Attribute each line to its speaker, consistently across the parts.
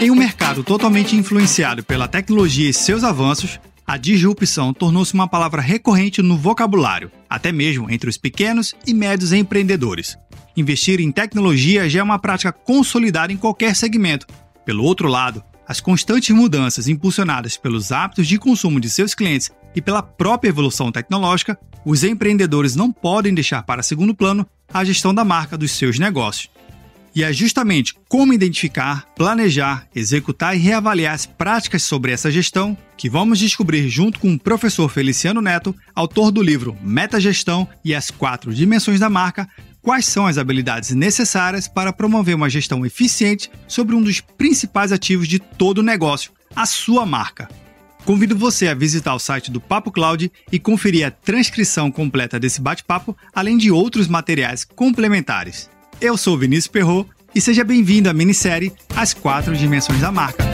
Speaker 1: Em um mercado totalmente influenciado pela tecnologia e seus avanços, a disrupção tornou-se uma palavra recorrente no vocabulário, até mesmo entre os pequenos e médios empreendedores. Investir em tecnologia já é uma prática consolidada em qualquer segmento. Pelo outro lado, as constantes mudanças impulsionadas pelos hábitos de consumo de seus clientes e pela própria evolução tecnológica, os empreendedores não podem deixar para segundo plano a gestão da marca dos seus negócios. E é justamente como identificar, planejar, executar e reavaliar as práticas sobre essa gestão que vamos descobrir junto com o professor Feliciano Neto, autor do livro Metagestão e as quatro dimensões da marca, quais são as habilidades necessárias para promover uma gestão eficiente sobre um dos principais ativos de todo o negócio, a sua marca. Convido você a visitar o site do Papo Cloud e conferir a transcrição completa desse bate-papo, além de outros materiais complementares. Eu sou Vinícius Perro e seja bem-vindo à minissérie As Quatro Dimensões da Marca.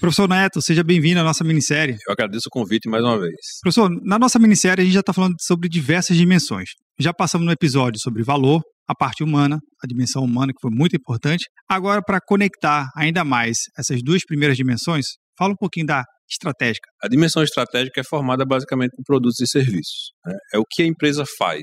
Speaker 1: Professor Neto, seja bem-vindo à nossa minissérie.
Speaker 2: Eu agradeço o convite mais uma vez.
Speaker 1: Professor, na nossa minissérie a gente já está falando sobre diversas dimensões. Já passamos no episódio sobre valor, a parte humana, a dimensão humana, que foi muito importante. Agora, para conectar ainda mais essas duas primeiras dimensões, fala um pouquinho da estratégica?
Speaker 2: A dimensão estratégica é formada basicamente por produtos e serviços. Né? É o que a empresa faz.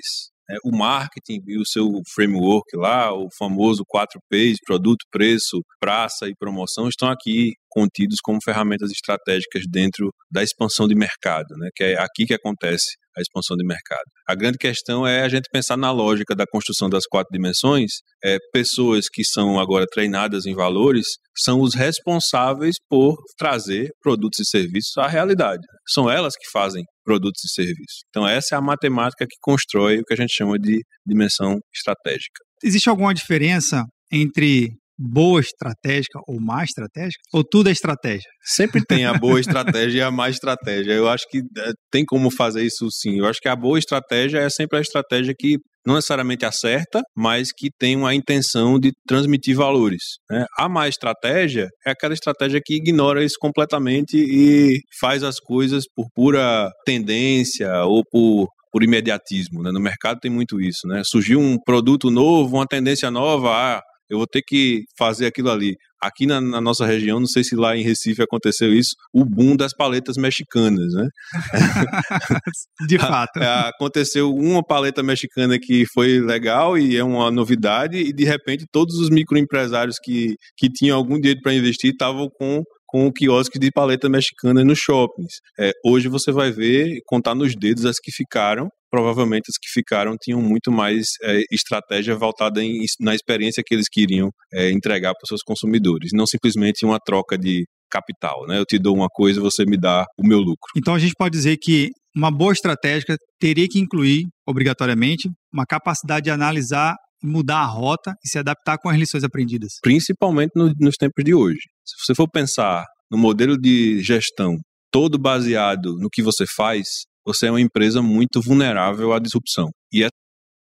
Speaker 2: Né? O marketing e o seu framework lá, o famoso 4Ps, produto, preço, praça e promoção, estão aqui contidos como ferramentas estratégicas dentro da expansão de mercado, né? que é aqui que acontece a expansão de mercado. A grande questão é a gente pensar na lógica da construção das quatro dimensões. É, pessoas que são agora treinadas em valores são os responsáveis por trazer produtos e serviços à realidade. São elas que fazem produtos e serviços. Então, essa é a matemática que constrói o que a gente chama de dimensão estratégica.
Speaker 1: Existe alguma diferença entre boa estratégica ou má estratégica? Ou tudo é estratégia?
Speaker 2: Sempre tem a boa estratégia e a má estratégia. Eu acho que é, tem como fazer isso sim. Eu acho que a boa estratégia é sempre a estratégia que não necessariamente acerta, mas que tem uma intenção de transmitir valores. Né? A má estratégia é aquela estratégia que ignora isso completamente e faz as coisas por pura tendência ou por por imediatismo. Né? No mercado tem muito isso. Né? Surgiu um produto novo, uma tendência nova, ah, eu vou ter que fazer aquilo ali. Aqui na, na, nossa região, não sei se lá em Recife aconteceu isso, o boom das paletas mexicanas, né?
Speaker 1: De fato.
Speaker 2: aconteceu uma paleta mexicana que foi legal e é uma novidade, e de repente todos os microempresários que, que tinham algum dinheiro para investir estavam com com o quiosque de paleta mexicana nos shoppings. É, hoje você vai ver, contar nos dedos as que ficaram, provavelmente as que ficaram tinham muito mais é, estratégia voltada em, na experiência que eles queriam é, entregar para os seus consumidores, não simplesmente uma troca de capital, né? Eu te dou uma coisa, você me dá o meu lucro.
Speaker 1: Então a gente pode dizer que uma boa estratégia teria que incluir, obrigatoriamente, uma capacidade de analisar mudar a rota e se adaptar com as lições aprendidas.
Speaker 2: Principalmente no, nos tempos de hoje. Se você for pensar no modelo de gestão todo baseado no que você faz, você é uma empresa muito vulnerável à disrupção. E essa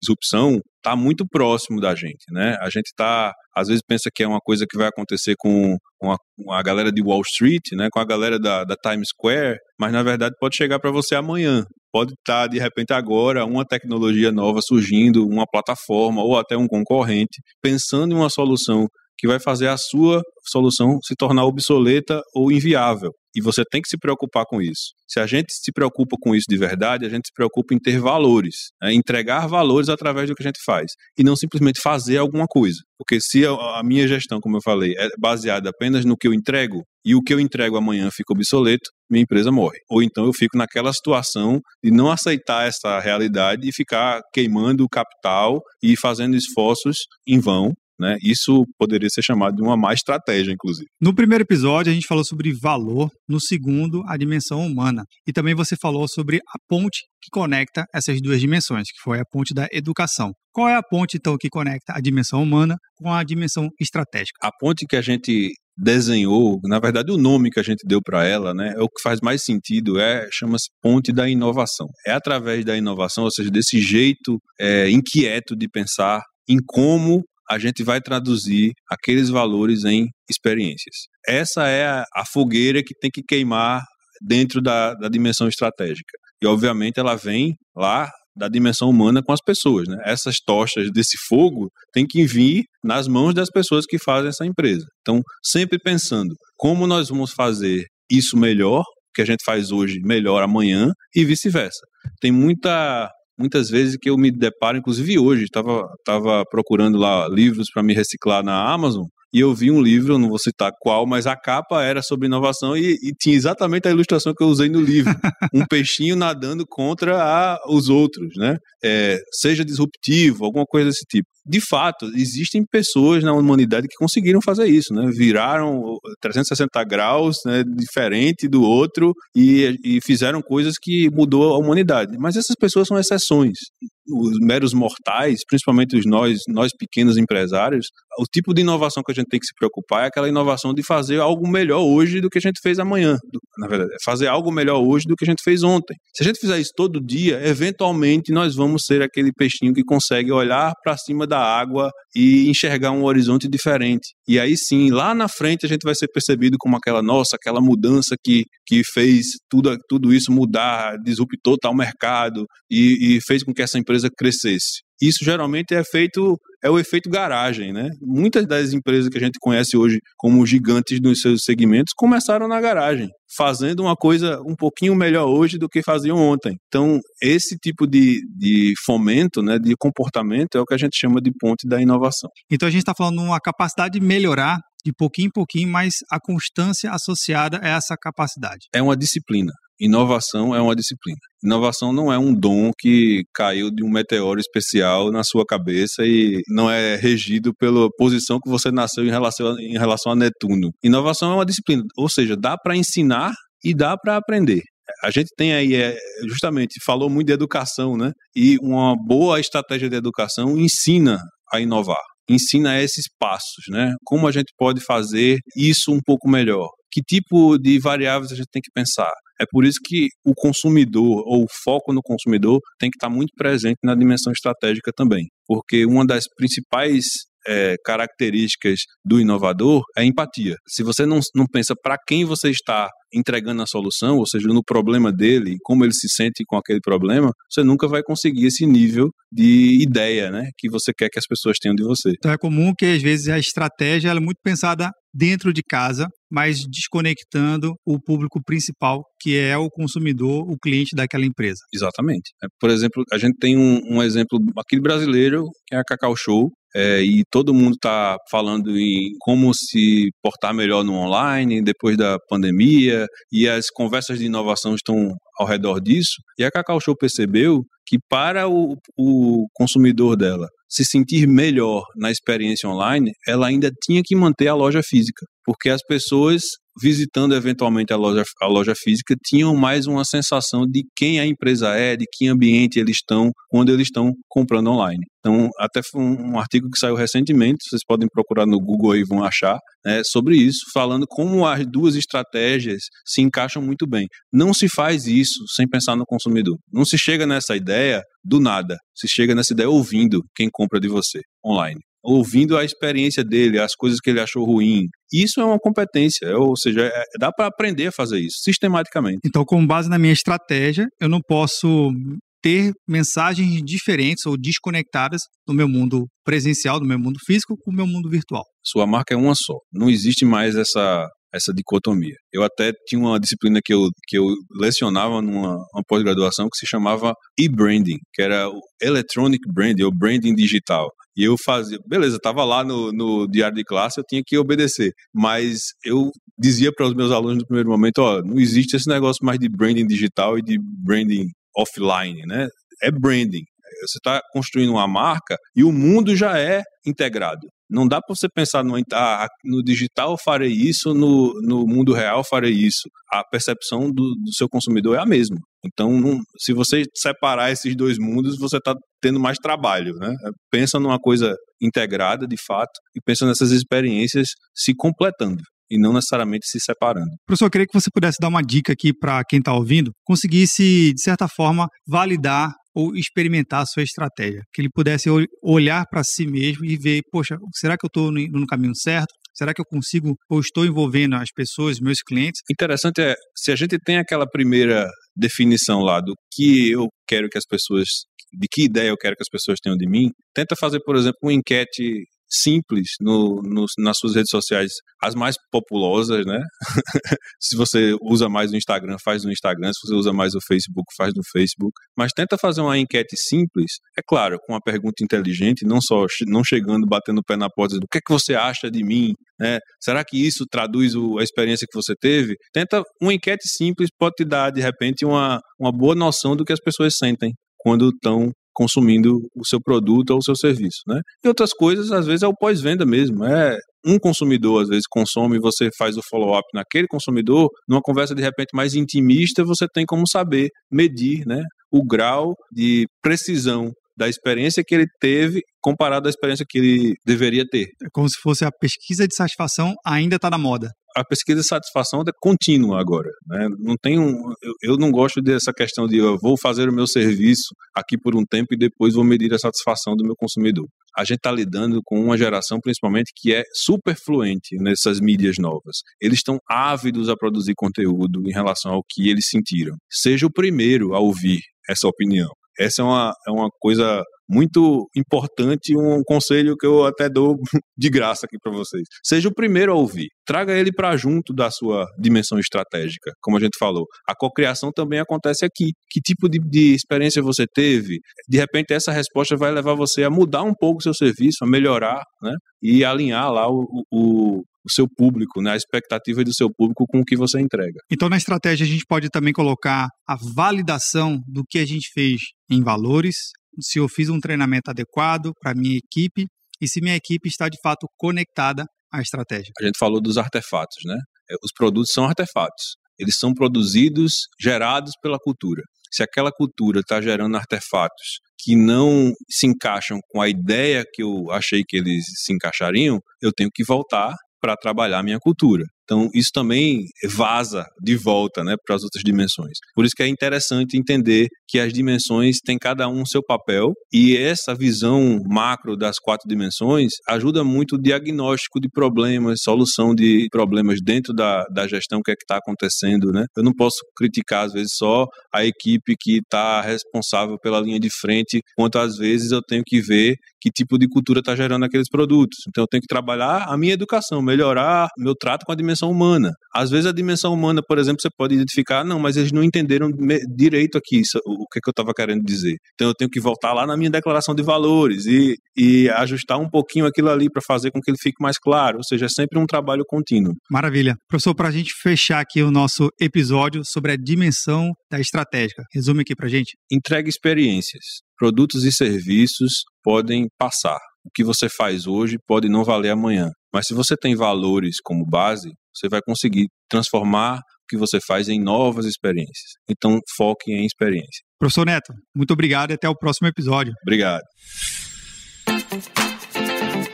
Speaker 2: disrupção está muito próximo da gente, né? A gente está, às vezes pensa que é uma coisa que vai acontecer com, com, a, com a, galera de Wall Street, né? Com a galera da, da Times Square, mas na verdade pode chegar para você amanhã. Pode estar tá, de repente agora uma tecnologia nova surgindo, uma plataforma ou até um concorrente pensando em uma solução que vai fazer a sua solução se tornar obsoleta ou inviável. E você tem que se preocupar com isso. Se a gente se preocupa com isso de verdade, a gente se preocupa em ter valores, né? entregar valores através do que a gente faz e não simplesmente fazer alguma coisa. Porque se a minha gestão, como eu falei, é baseada apenas no que eu entrego e o que eu entrego amanhã fica obsoleto, minha empresa morre. Ou então eu fico naquela situação de não aceitar essa realidade e ficar queimando o capital e fazendo esforços em vão né? Isso poderia ser chamado de uma má estratégia, inclusive.
Speaker 1: No primeiro episódio, a gente falou sobre valor, no segundo, a dimensão humana. E também você falou sobre a ponte que conecta essas duas dimensões, que foi a ponte da educação. Qual é a ponte, então, que conecta a dimensão humana com a dimensão estratégica?
Speaker 2: A ponte que a gente desenhou, na verdade o nome que a gente deu para ela, né, é o que faz mais sentido, é chama-se ponte da inovação. É através da inovação, ou seja, desse jeito é, inquieto de pensar em como a gente vai traduzir aqueles valores em experiências. Essa é a, a fogueira que tem que queimar dentro da, da dimensão estratégica. E, obviamente, ela vem lá da dimensão humana com as pessoas. Né? Essas tochas desse fogo têm que vir nas mãos das pessoas que fazem essa empresa. Então, sempre pensando como nós vamos fazer isso melhor, que a gente faz hoje melhor amanhã e vice-versa. Tem muita muitas vezes que eu me deparo, inclusive hoje, estava tava procurando lá livros para me reciclar na Amazon e eu vi um livro, não vou citar qual, mas a capa era sobre inovação e, e tinha exatamente a ilustração que eu usei no livro. um peixinho nadando contra a, os outros, né? É, seja disruptivo, alguma coisa desse tipo de fato, existem pessoas na humanidade que conseguiram fazer isso, né? Viraram 360 graus, né? Diferente do outro e, e fizeram coisas que mudou a humanidade. Mas essas pessoas são exceções. Os meros mortais, principalmente os nós, nós pequenos empresários, o tipo de inovação que a gente tem que se preocupar é aquela inovação de fazer algo melhor hoje do que a gente fez amanhã. Na verdade, é fazer algo melhor hoje do que a gente fez ontem. Se a gente fizer isso todo dia, eventualmente nós vamos ser aquele peixinho que consegue olhar para cima da água e enxergar um horizonte diferente. E aí sim, lá na frente a gente vai ser percebido como aquela nossa, aquela mudança que, que fez tudo, tudo isso mudar, disruptou tal mercado e, e fez com que essa empresa crescesse. Isso geralmente é feito é o efeito garagem, né? Muitas das empresas que a gente conhece hoje como gigantes nos seus segmentos começaram na garagem, fazendo uma coisa um pouquinho melhor hoje do que faziam ontem. Então, esse tipo de, de fomento, né, de comportamento é o que a gente chama de ponte da inovação.
Speaker 1: Então, a gente está falando de uma capacidade de melhorar de pouquinho em pouquinho, mas a constância associada a essa capacidade.
Speaker 2: É uma disciplina. Inovação é uma disciplina. Inovação não é um dom que caiu de um meteoro especial na sua cabeça e não é regido pela posição que você nasceu em relação, em relação a Netuno. Inovação é uma disciplina, ou seja, dá para ensinar e dá para aprender. A gente tem aí, é, justamente, falou muito de educação, né? E uma boa estratégia de educação ensina a inovar ensina esses passos, né? Como a gente pode fazer isso um pouco melhor? Que tipo de variáveis a gente tem que pensar? É por isso que o consumidor, ou o foco no consumidor, tem que estar muito presente na dimensão estratégica também. Porque uma das principais é, características do inovador é empatia. Se você não, não pensa para quem você está entregando a solução, ou seja, no problema dele, como ele se sente com aquele problema, você nunca vai conseguir esse nível de ideia, né, que você quer que as pessoas tenham de você.
Speaker 1: Então é comum que às vezes a estratégia é muito pensada dentro de casa, mas desconectando o público principal, que é o consumidor, o cliente daquela empresa.
Speaker 2: Exatamente. É, por exemplo, a gente tem um, um exemplo aqui brasileiro, que é a Cacau Show, é, e todo mundo está falando em como se portar melhor no online depois da pandemia, e as conversas de inovação estão ao redor disso. E a Cacau Show percebeu que para o, o consumidor dela se sentir melhor na experiência online, ela ainda tinha que manter a loja física, porque as pessoas visitando eventualmente a loja, a loja física, tinham mais uma sensação de quem a empresa é, de que ambiente eles estão quando eles estão comprando online. Então, até foi um, um artigo que saiu recentemente, vocês podem procurar no Google e vão achar, né, sobre isso, falando como as duas estratégias se encaixam muito bem. Não se faz isso sem pensar no consumidor. Não se chega nessa ideia do nada. Se chega nessa ideia ouvindo quem compra de você online ouvindo a experiência dele, as coisas que ele achou ruim. Isso é uma competência, ou seja, é, dá para aprender a fazer isso sistematicamente.
Speaker 1: Então, com base na minha estratégia, eu não posso ter mensagens diferentes ou desconectadas no meu mundo presencial, no meu mundo físico, com o meu mundo virtual.
Speaker 2: Sua marca é uma só. Não existe mais essa essa dicotomia. Eu até tinha uma disciplina que eu, que eu lecionava numa pós-graduação que se chamava e-branding, que era o electronic branding, ou branding digital. E eu fazia, beleza, estava lá no, no diário de classe, eu tinha que obedecer. Mas eu dizia para os meus alunos no primeiro momento: ó, não existe esse negócio mais de branding digital e de branding offline, né? É branding. Você está construindo uma marca e o mundo já é integrado. Não dá para você pensar no, ah, no digital eu farei isso, no, no mundo real eu farei isso. A percepção do, do seu consumidor é a mesma. Então, não, se você separar esses dois mundos, você está tendo mais trabalho. Né? Pensa numa coisa integrada, de fato, e pensa nessas experiências se completando e não necessariamente se separando.
Speaker 1: Professor, eu queria que você pudesse dar uma dica aqui para quem está ouvindo, conseguisse, de certa forma, validar ou experimentar a sua estratégia, que ele pudesse olhar para si mesmo e ver, poxa, será que eu estou no caminho certo? Será que eu consigo ou estou envolvendo as pessoas, meus clientes?
Speaker 2: Interessante é, se a gente tem aquela primeira definição lá do que eu quero que as pessoas, de que ideia eu quero que as pessoas tenham de mim, tenta fazer, por exemplo, uma enquete simples no, no, nas suas redes sociais, as mais populosas, né? se você usa mais o Instagram, faz no Instagram. Se você usa mais o Facebook, faz no Facebook. Mas tenta fazer uma enquete simples, é claro, com uma pergunta inteligente, não só não chegando, batendo o pé na porta, do que é que você acha de mim? Né? Será que isso traduz o, a experiência que você teve? Tenta uma enquete simples, pode te dar, de repente, uma, uma boa noção do que as pessoas sentem quando estão consumindo o seu produto ou o seu serviço, né? E outras coisas, às vezes, é o pós-venda mesmo. É um consumidor, às vezes, consome e você faz o follow-up naquele consumidor, numa conversa, de repente, mais intimista, você tem como saber medir, né? O grau de precisão da experiência que ele teve comparado à experiência que ele deveria ter.
Speaker 1: É como se fosse a pesquisa de satisfação ainda está na moda
Speaker 2: a pesquisa de satisfação é contínua agora. Né? Não tem um, eu, eu, não gosto dessa questão de eu vou fazer o meu serviço aqui por um tempo e depois vou medir a satisfação do meu consumidor. A gente está lidando com uma geração, principalmente, que é super fluente nessas mídias novas. Eles estão ávidos a produzir conteúdo em relação ao que eles sentiram. Seja o primeiro a ouvir essa opinião. Essa é uma, é uma coisa muito importante, um conselho que eu até dou de graça aqui para vocês. Seja o primeiro a ouvir. Traga ele para junto da sua dimensão estratégica, como a gente falou. A cocriação também acontece aqui. Que tipo de, de experiência você teve? De repente, essa resposta vai levar você a mudar um pouco o seu serviço, a melhorar, né? E alinhar lá o, o, o seu público, né, a expectativa do seu público com o que você entrega.
Speaker 1: Então, na estratégia, a gente pode também colocar a validação do que a gente fez em valores, se eu fiz um treinamento adequado para minha equipe e se minha equipe está de fato conectada à estratégia.
Speaker 2: A gente falou dos artefatos, né? É, os produtos são artefatos. Eles são produzidos, gerados pela cultura. Se aquela cultura está gerando artefatos que não se encaixam com a ideia que eu achei que eles se encaixariam, eu tenho que voltar para trabalhar minha cultura. Então, isso também vaza de volta né, para as outras dimensões. Por isso que é interessante entender que as dimensões têm cada um seu papel e essa visão macro das quatro dimensões ajuda muito o diagnóstico de problemas, solução de problemas dentro da, da gestão que é que está acontecendo. Né? Eu não posso criticar, às vezes, só a equipe que está responsável pela linha de frente, quanto às vezes eu tenho que ver que tipo de cultura está gerando aqueles produtos. Então, eu tenho que trabalhar a minha educação, melhorar meu trato com a dimensão dimensão humana. Às vezes a dimensão humana, por exemplo, você pode identificar, não, mas eles não entenderam direito aqui isso, o que, é que eu estava querendo dizer. Então eu tenho que voltar lá na minha declaração de valores e, e ajustar um pouquinho aquilo ali para fazer com que ele fique mais claro. Ou seja, é sempre um trabalho contínuo.
Speaker 1: Maravilha. Professor, para a gente fechar aqui o nosso episódio sobre a dimensão da estratégica, resume aqui para a gente.
Speaker 2: Entregue experiências. Produtos e serviços podem passar. O que você faz hoje pode não valer amanhã. Mas se você tem valores como base, você vai conseguir transformar o que você faz em novas experiências. Então, foque em experiência.
Speaker 1: Professor Neto, muito obrigado e até o próximo episódio.
Speaker 2: Obrigado.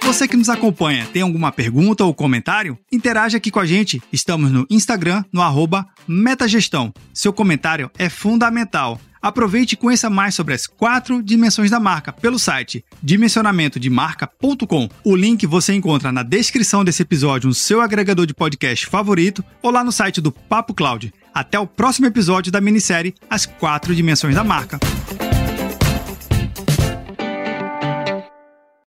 Speaker 1: Você que nos acompanha, tem alguma pergunta ou comentário? Interage aqui com a gente. Estamos no Instagram, no arroba Metagestão. Seu comentário é fundamental. Aproveite e conheça mais sobre as quatro dimensões da marca pelo site dimensionamentodemarca.com. O link você encontra na descrição desse episódio no seu agregador de podcast favorito ou lá no site do Papo Cloud. Até o próximo episódio da minissérie As Quatro Dimensões da Marca.